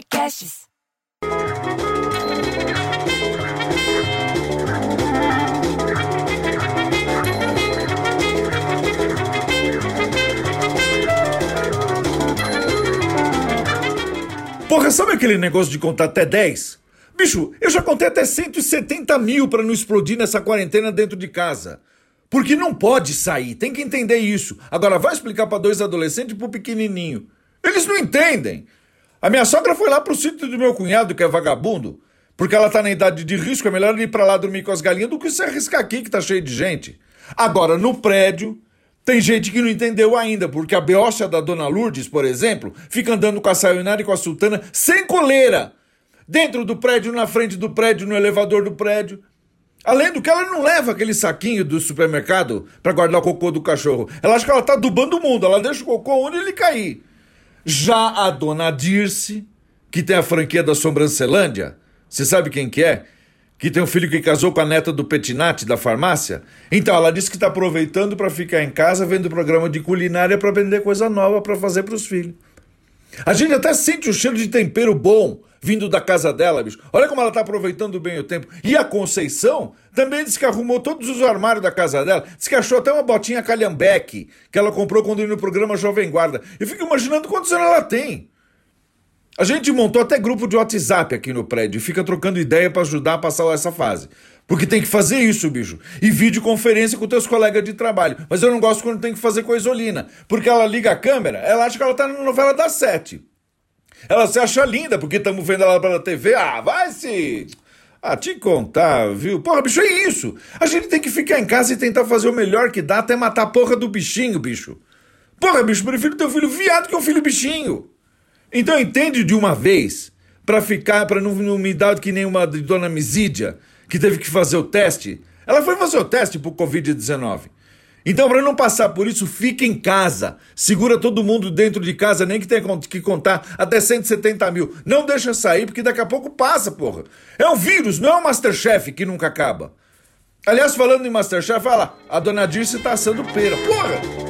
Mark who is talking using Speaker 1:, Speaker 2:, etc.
Speaker 1: Podcasts.
Speaker 2: Porra, sabe aquele negócio de contar até 10? Bicho, eu já contei até 170 mil pra não explodir nessa quarentena dentro de casa. Porque não pode sair, tem que entender isso. Agora vai explicar pra dois adolescentes e pro pequenininho. Eles não entendem. A minha sogra foi lá pro sítio do meu cunhado, que é vagabundo, porque ela tá na idade de risco, é melhor ir pra lá dormir com as galinhas do que se arriscar aqui, que tá cheio de gente. Agora, no prédio, tem gente que não entendeu ainda, porque a beócia da Dona Lourdes, por exemplo, fica andando com a sayonara e com a sultana sem coleira. Dentro do prédio, na frente do prédio, no elevador do prédio. Além do que ela não leva aquele saquinho do supermercado para guardar o cocô do cachorro. Ela acha que ela tá adubando o mundo, ela deixa o cocô onde ele cair. Já a Dona Dirce, que tem a franquia da Sobrancelândia, você sabe quem que é? Que tem um filho que casou com a neta do Petinati da farmácia? Então, ela disse que está aproveitando para ficar em casa vendo programa de culinária para aprender coisa nova para fazer para os filhos. A gente até sente o cheiro de tempero bom vindo da casa dela, bicho. Olha como ela tá aproveitando bem o tempo. E a Conceição também disse que arrumou todos os armários da casa dela. Disse que achou até uma botinha calhambeque que ela comprou quando ia no programa Jovem Guarda. Eu fico imaginando quantos anos ela tem. A gente montou até grupo de WhatsApp aqui no prédio e fica trocando ideia para ajudar a passar essa fase. Porque tem que fazer isso, bicho. E videoconferência com teus colegas de trabalho. Mas eu não gosto quando tem que fazer com a Isolina. Porque ela liga a câmera, ela acha que ela tá na novela das sete. Ela se acha linda porque estamos vendo ela pela TV. Ah, vai se. Ah, te contar, viu? Porra, bicho, é isso. A gente tem que ficar em casa e tentar fazer o melhor que dá até matar a porra do bichinho, bicho. Porra, bicho, prefiro ter um filho viado que um filho bichinho. Então entende de uma vez, pra ficar, pra não, não me dar que nem uma de Dona Misídia, que teve que fazer o teste. Ela foi fazer o teste pro Covid-19. Então, para não passar por isso, fica em casa. Segura todo mundo dentro de casa, nem que tenha que contar até 170 mil. Não deixa sair, porque daqui a pouco passa, porra. É um vírus, não é um Masterchef que nunca acaba. Aliás, falando em Masterchef, fala, a dona Dirce tá assando pera. Porra!